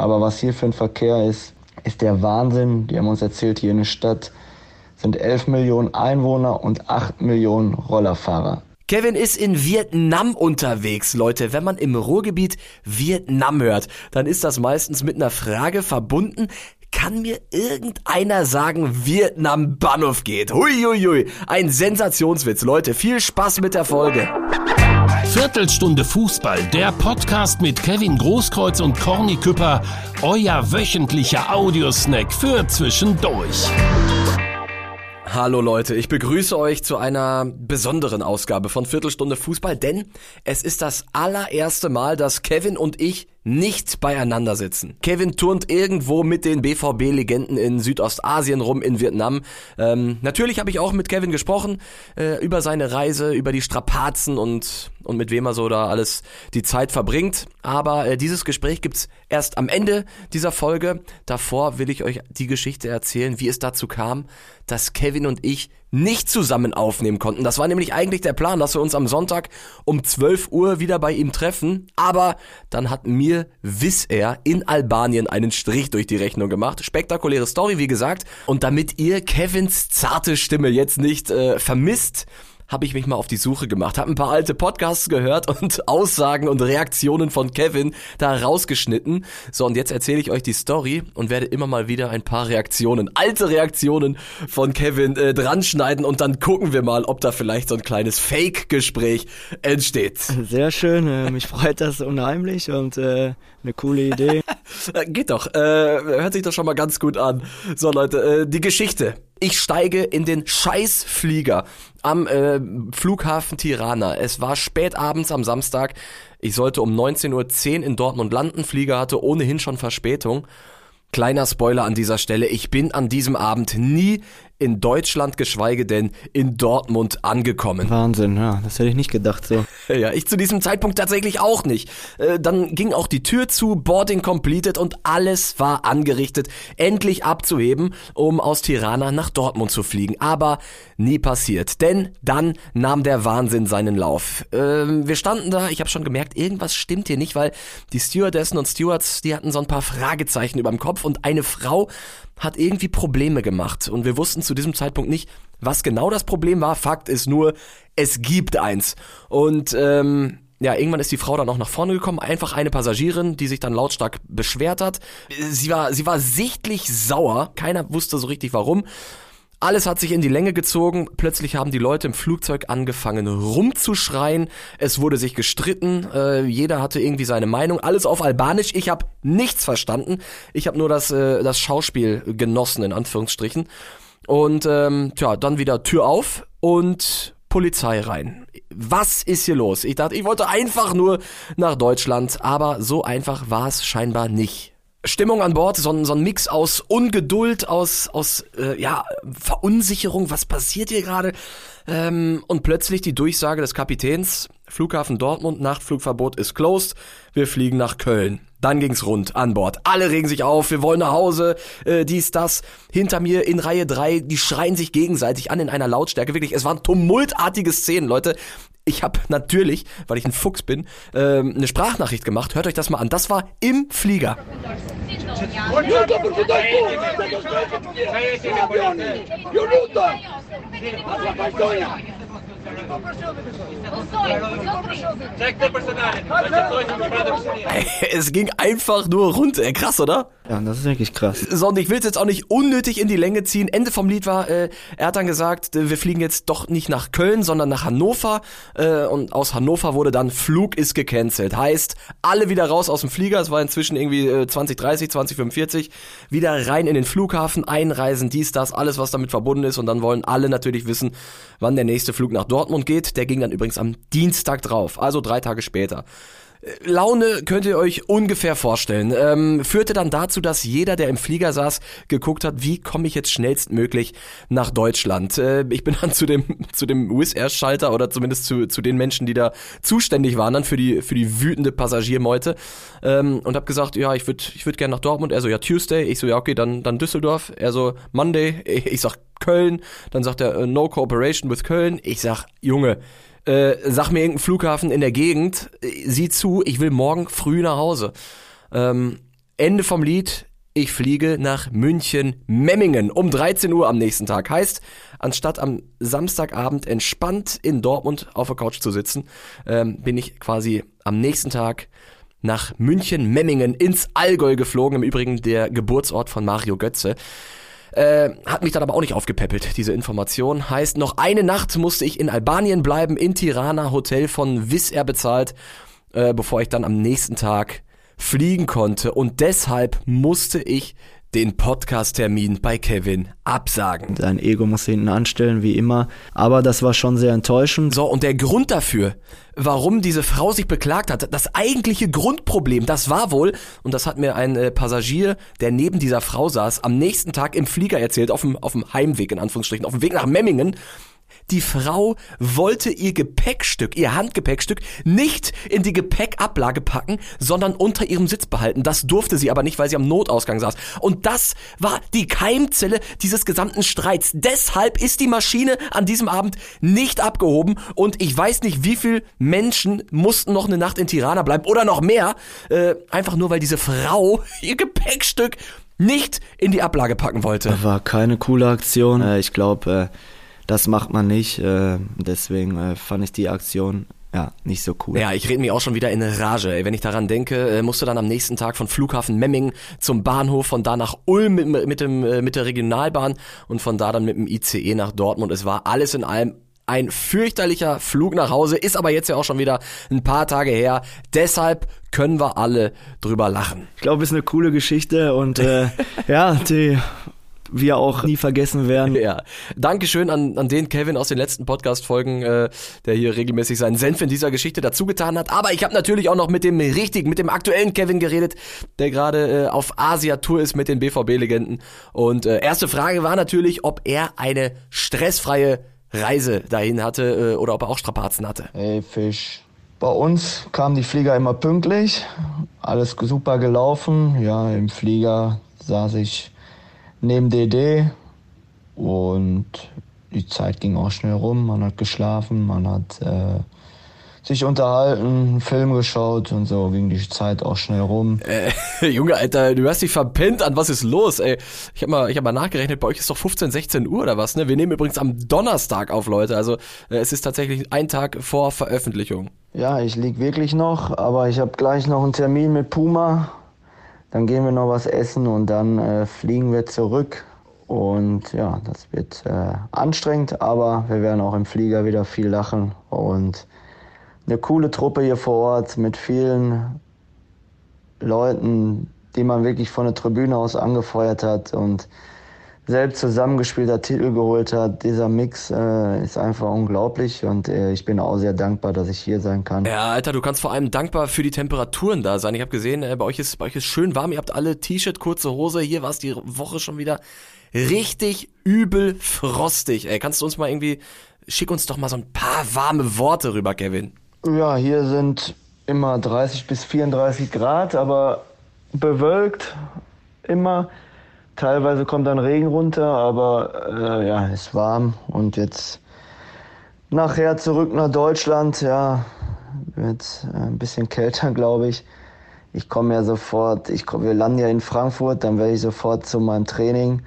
Aber was hier für ein Verkehr ist, ist der Wahnsinn. Die haben uns erzählt, hier in der Stadt sind 11 Millionen Einwohner und 8 Millionen Rollerfahrer. Kevin ist in Vietnam unterwegs, Leute. Wenn man im Ruhrgebiet Vietnam hört, dann ist das meistens mit einer Frage verbunden. Kann mir irgendeiner sagen, Vietnam Bahnhof geht? Huiuiui, ein Sensationswitz, Leute. Viel Spaß mit der Folge. Viertelstunde Fußball, der Podcast mit Kevin Großkreuz und Corny Küpper, euer wöchentlicher Audiosnack für zwischendurch. Hallo Leute, ich begrüße euch zu einer besonderen Ausgabe von Viertelstunde Fußball, denn es ist das allererste Mal, dass Kevin und ich nicht beieinander sitzen. Kevin turnt irgendwo mit den BVB-Legenden in Südostasien rum, in Vietnam. Ähm, natürlich habe ich auch mit Kevin gesprochen äh, über seine Reise, über die Strapazen und, und mit wem er so da alles die Zeit verbringt. Aber äh, dieses Gespräch gibt's erst am Ende dieser Folge. Davor will ich euch die Geschichte erzählen, wie es dazu kam, dass Kevin und ich nicht zusammen aufnehmen konnten. Das war nämlich eigentlich der Plan, dass wir uns am Sonntag um 12 Uhr wieder bei ihm treffen. Aber dann hat mir Wisser in Albanien einen Strich durch die Rechnung gemacht. Spektakuläre Story, wie gesagt. Und damit ihr Kevins zarte Stimme jetzt nicht äh, vermisst, habe ich mich mal auf die Suche gemacht, habe ein paar alte Podcasts gehört und Aussagen und Reaktionen von Kevin da rausgeschnitten. So, und jetzt erzähle ich euch die Story und werde immer mal wieder ein paar Reaktionen, alte Reaktionen von Kevin äh, dran schneiden und dann gucken wir mal, ob da vielleicht so ein kleines Fake-Gespräch entsteht. Sehr schön, äh, mich freut das unheimlich und äh, eine coole Idee. Geht doch, äh, hört sich doch schon mal ganz gut an. So Leute, äh, die Geschichte. Ich steige in den Scheißflieger am äh, Flughafen Tirana. Es war spät abends am Samstag. Ich sollte um 19.10 Uhr in Dortmund landen. Flieger hatte ohnehin schon Verspätung. Kleiner Spoiler an dieser Stelle, ich bin an diesem Abend nie in Deutschland, geschweige denn in Dortmund angekommen. Wahnsinn, ja, das hätte ich nicht gedacht so. Ja, ich zu diesem Zeitpunkt tatsächlich auch nicht. Äh, dann ging auch die Tür zu, Boarding completed und alles war angerichtet, endlich abzuheben, um aus Tirana nach Dortmund zu fliegen. Aber nie passiert, denn dann nahm der Wahnsinn seinen Lauf. Ähm, wir standen da, ich habe schon gemerkt, irgendwas stimmt hier nicht, weil die Stewardessen und Stewards, die hatten so ein paar Fragezeichen über dem Kopf und eine Frau hat irgendwie Probleme gemacht und wir wussten zu diesem Zeitpunkt nicht, was genau das Problem war. Fakt ist nur, es gibt eins. Und ähm, ja, irgendwann ist die Frau dann auch nach vorne gekommen, einfach eine Passagierin, die sich dann lautstark beschwert hat. Sie war, sie war sichtlich sauer, keiner wusste so richtig warum. Alles hat sich in die Länge gezogen. Plötzlich haben die Leute im Flugzeug angefangen rumzuschreien. Es wurde sich gestritten. Äh, jeder hatte irgendwie seine Meinung. Alles auf Albanisch. Ich habe nichts verstanden. Ich habe nur das, äh, das Schauspiel genossen, in Anführungsstrichen. Und ähm, tja, dann wieder Tür auf und Polizei rein. Was ist hier los? Ich dachte, ich wollte einfach nur nach Deutschland, aber so einfach war es scheinbar nicht. Stimmung an Bord, so ein, so ein Mix aus Ungeduld, aus, aus äh, ja, Verunsicherung, was passiert hier gerade? Ähm, und plötzlich die Durchsage des Kapitäns, Flughafen Dortmund, Nachtflugverbot ist closed, wir fliegen nach Köln. Dann ging's rund an Bord. Alle regen sich auf, wir wollen nach Hause, äh, dies, das. Hinter mir in Reihe drei, die schreien sich gegenseitig an in einer Lautstärke. Wirklich, es waren tumultartige Szenen, Leute. Ich habe natürlich, weil ich ein Fuchs bin, ähm, eine Sprachnachricht gemacht. Hört euch das mal an. Das war im Flieger. Es ging einfach nur runter. Krass, oder? Ja, das ist wirklich krass. So, und ich will es jetzt auch nicht unnötig in die Länge ziehen. Ende vom Lied war, äh, er hat dann gesagt, äh, wir fliegen jetzt doch nicht nach Köln, sondern nach Hannover. Äh, und aus Hannover wurde dann Flug ist gecancelt. Heißt, alle wieder raus aus dem Flieger. Es war inzwischen irgendwie äh, 2030, 2045. Wieder rein in den Flughafen, einreisen, dies, das, alles, was damit verbunden ist. Und dann wollen alle natürlich wissen, wann der nächste Flug nach Dortmund geht. Der ging dann übrigens am Dienstag drauf, also drei Tage später. Laune könnt ihr euch ungefähr vorstellen. Ähm, führte dann dazu, dass jeder, der im Flieger saß, geguckt hat, wie komme ich jetzt schnellstmöglich nach Deutschland. Äh, ich bin dann zu dem zu dem Wizz Air Schalter oder zumindest zu, zu den Menschen, die da zuständig waren dann für die für die wütende Passagiermeute ähm, und habe gesagt, ja, ich würde ich würde gerne nach Dortmund. Er so ja Tuesday. Ich so ja okay, dann dann Düsseldorf. Er so Monday. Ich sag Köln. Dann sagt er No Cooperation with Köln. Ich sag Junge äh, sag mir irgendeinen Flughafen in der Gegend, äh, sieh zu, ich will morgen früh nach Hause. Ähm, Ende vom Lied. Ich fliege nach München Memmingen um 13 Uhr am nächsten Tag. Heißt, anstatt am Samstagabend entspannt in Dortmund auf der Couch zu sitzen, ähm, bin ich quasi am nächsten Tag nach München Memmingen ins Allgäu geflogen. Im Übrigen der Geburtsort von Mario Götze. Äh, hat mich dann aber auch nicht aufgepäppelt, diese Information. Heißt, noch eine Nacht musste ich in Albanien bleiben, in Tirana, Hotel von Wizz bezahlt, äh, bevor ich dann am nächsten Tag fliegen konnte. Und deshalb musste ich den Podcast-Termin bei Kevin absagen. Sein Ego muss hinten anstellen, wie immer. Aber das war schon sehr enttäuschend. So, und der Grund dafür, warum diese Frau sich beklagt hat, das eigentliche Grundproblem, das war wohl, und das hat mir ein äh, Passagier, der neben dieser Frau saß, am nächsten Tag im Flieger erzählt, auf dem, auf dem Heimweg, in Anführungsstrichen, auf dem Weg nach Memmingen, die Frau wollte ihr Gepäckstück, ihr Handgepäckstück, nicht in die Gepäckablage packen, sondern unter ihrem Sitz behalten. Das durfte sie aber nicht, weil sie am Notausgang saß. Und das war die Keimzelle dieses gesamten Streits. Deshalb ist die Maschine an diesem Abend nicht abgehoben und ich weiß nicht, wie viele Menschen mussten noch eine Nacht in Tirana bleiben oder noch mehr, äh, einfach nur weil diese Frau ihr Gepäckstück nicht in die Ablage packen wollte. War keine coole Aktion. Äh, ich glaube, äh das macht man nicht. Äh, deswegen äh, fand ich die Aktion ja, nicht so cool. Ja, ich rede mich auch schon wieder in Rage. Ey. Wenn ich daran denke, äh, musste dann am nächsten Tag von Flughafen Memming zum Bahnhof, von da nach Ulm mit, mit, dem, mit der Regionalbahn und von da dann mit dem ICE nach Dortmund. Es war alles in allem ein fürchterlicher Flug nach Hause, ist aber jetzt ja auch schon wieder ein paar Tage her. Deshalb können wir alle drüber lachen. Ich glaube, es ist eine coole Geschichte und äh, ja, die wir auch nie vergessen werden. Ja. Dankeschön an, an den Kevin aus den letzten Podcast-Folgen, äh, der hier regelmäßig seinen Senf in dieser Geschichte dazugetan hat. Aber ich habe natürlich auch noch mit dem richtigen, mit dem aktuellen Kevin geredet, der gerade äh, auf Asia-Tour ist mit den BVB-Legenden. Und äh, erste Frage war natürlich, ob er eine stressfreie Reise dahin hatte äh, oder ob er auch Strapazen hatte. Hey Fisch. Bei uns kamen die Flieger immer pünktlich, alles super gelaufen. Ja, im Flieger saß ich neben DD und die Zeit ging auch schnell rum. Man hat geschlafen, man hat äh, sich unterhalten, Film geschaut und so ging die Zeit auch schnell rum. Äh, Junge, Alter, du hast dich verpennt an, was ist los, ey? Ich habe mal, ich hab mal nachgerechnet, bei euch ist doch 15, 16 Uhr oder was, ne? Wir nehmen übrigens am Donnerstag auf, Leute. Also äh, es ist tatsächlich ein Tag vor Veröffentlichung. Ja, ich lieg wirklich noch, aber ich habe gleich noch einen Termin mit Puma dann gehen wir noch was essen und dann äh, fliegen wir zurück. Und ja, das wird äh, anstrengend, aber wir werden auch im Flieger wieder viel lachen. Und eine coole Truppe hier vor Ort mit vielen Leuten, die man wirklich von der Tribüne aus angefeuert hat. Und selbst zusammengespielter Titel geholt hat. Dieser Mix äh, ist einfach unglaublich und äh, ich bin auch sehr dankbar, dass ich hier sein kann. Ja, Alter, du kannst vor allem dankbar für die Temperaturen da sein. Ich habe gesehen, äh, bei euch ist bei euch ist schön warm. Ihr habt alle T-Shirt, kurze Hose. Hier war es die Woche schon wieder richtig übel frostig. Ey, kannst du uns mal irgendwie schick uns doch mal so ein paar warme Worte rüber, Kevin. Ja, hier sind immer 30 bis 34 Grad, aber bewölkt immer. Teilweise kommt dann Regen runter, aber äh, ja, ist warm und jetzt nachher zurück nach Deutschland. Ja, wird äh, ein bisschen kälter, glaube ich. Ich komme ja sofort, ich komm, wir landen ja in Frankfurt, dann werde ich sofort zu meinem Training.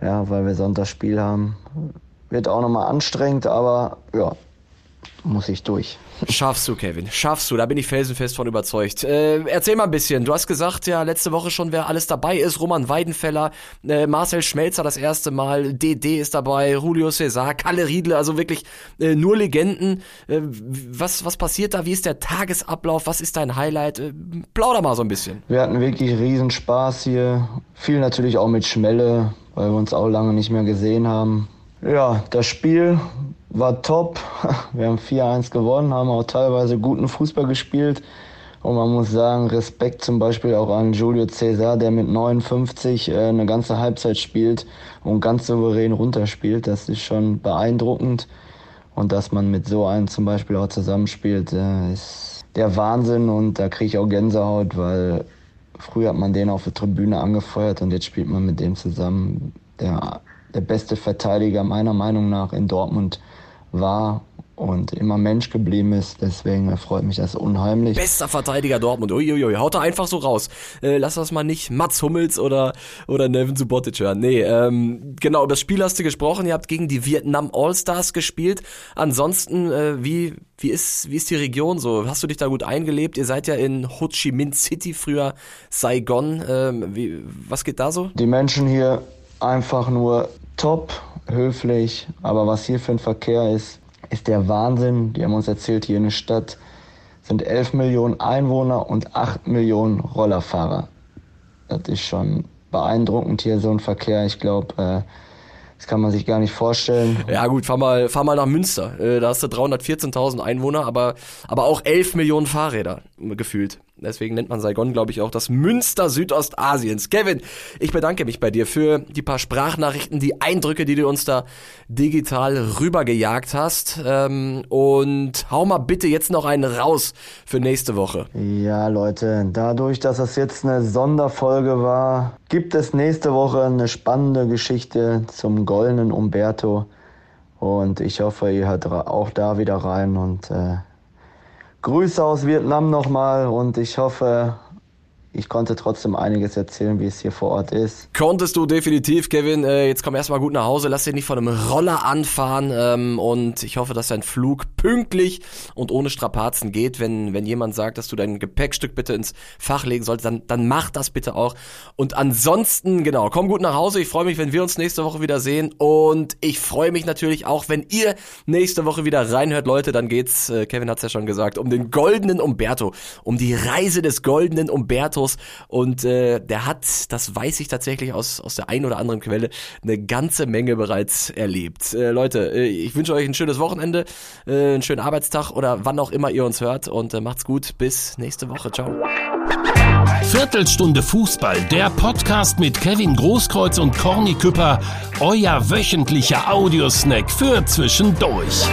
Ja, weil wir Sonntagsspiel haben. Wird auch nochmal anstrengend, aber ja, muss ich durch. Schaffst du, Kevin. Schaffst du. Da bin ich felsenfest von überzeugt. Äh, erzähl mal ein bisschen. Du hast gesagt, ja, letzte Woche schon, wer alles dabei ist. Roman Weidenfeller, äh, Marcel Schmelzer das erste Mal, DD ist dabei, Julio Cesar, Kalle Riedle, also wirklich äh, nur Legenden. Äh, was, was passiert da? Wie ist der Tagesablauf? Was ist dein Highlight? Äh, plauder mal so ein bisschen. Wir hatten wirklich riesen Spaß hier. Viel natürlich auch mit Schmelle, weil wir uns auch lange nicht mehr gesehen haben. Ja, das Spiel war top. Wir haben 4-1 gewonnen, haben auch teilweise guten Fußball gespielt. Und man muss sagen, Respekt zum Beispiel auch an Julio Cesar, der mit 59 äh, eine ganze Halbzeit spielt und ganz souverän runterspielt. Das ist schon beeindruckend. Und dass man mit so einem zum Beispiel auch zusammenspielt, äh, ist der Wahnsinn. Und da kriege ich auch Gänsehaut, weil früher hat man den auf der Tribüne angefeuert und jetzt spielt man mit dem zusammen. Der, der beste Verteidiger meiner Meinung nach in Dortmund war und immer Mensch geblieben ist. Deswegen freut mich das unheimlich. Bester Verteidiger Dortmund. Uiuiui, haut er einfach so raus. Äh, lass das mal nicht Mats Hummels oder, oder Nevin Subotic hören. Nee, ähm, genau, über das Spiel hast du gesprochen. Ihr habt gegen die Vietnam All-Stars gespielt. Ansonsten, äh, wie, wie, ist, wie ist die Region so? Hast du dich da gut eingelebt? Ihr seid ja in Ho Chi Minh City, früher Saigon. Ähm, wie, was geht da so? Die Menschen hier einfach nur top, höflich. Aber was hier für ein Verkehr ist, ist der Wahnsinn. Die haben uns erzählt, hier in der Stadt sind 11 Millionen Einwohner und 8 Millionen Rollerfahrer. Das ist schon beeindruckend hier, so ein Verkehr. Ich glaube, äh, das kann man sich gar nicht vorstellen. Ja gut, fahr mal, fahr mal nach Münster. Äh, da hast du 314.000 Einwohner, aber, aber auch 11 Millionen Fahrräder gefühlt. Deswegen nennt man Saigon, glaube ich, auch das Münster Südostasiens. Kevin, ich bedanke mich bei dir für die paar Sprachnachrichten, die Eindrücke, die du uns da digital rübergejagt hast. Ähm, und hau mal bitte jetzt noch einen raus für nächste Woche. Ja, Leute, dadurch, dass das jetzt eine Sonderfolge war, gibt es nächste Woche eine spannende Geschichte zum goldenen Umberto. Und ich hoffe, ihr hört auch da wieder rein und äh, Grüße aus Vietnam nochmal und ich hoffe, ich konnte trotzdem einiges erzählen, wie es hier vor Ort ist. Konntest du definitiv, Kevin. Äh, jetzt komm erstmal gut nach Hause, lass dich nicht von einem Roller anfahren ähm, und ich hoffe, dass dein Flug pünktlich und ohne Strapazen geht. Wenn, wenn jemand sagt, dass du dein Gepäckstück bitte ins Fach legen solltest, dann, dann mach das bitte auch. Und ansonsten, genau, komm gut nach Hause. Ich freue mich, wenn wir uns nächste Woche wieder sehen und ich freue mich natürlich auch, wenn ihr nächste Woche wieder reinhört, Leute. Dann geht's, äh, Kevin hat's ja schon gesagt, um den goldenen Umberto, um die Reise des goldenen Umbertos Autos und äh, der hat, das weiß ich tatsächlich aus, aus der einen oder anderen Quelle, eine ganze Menge bereits erlebt. Äh, Leute, äh, ich wünsche euch ein schönes Wochenende, äh, einen schönen Arbeitstag oder wann auch immer ihr uns hört und äh, macht's gut. Bis nächste Woche. Ciao. Viertelstunde Fußball, der Podcast mit Kevin Großkreuz und Corny Küpper, euer wöchentlicher Audiosnack für zwischendurch.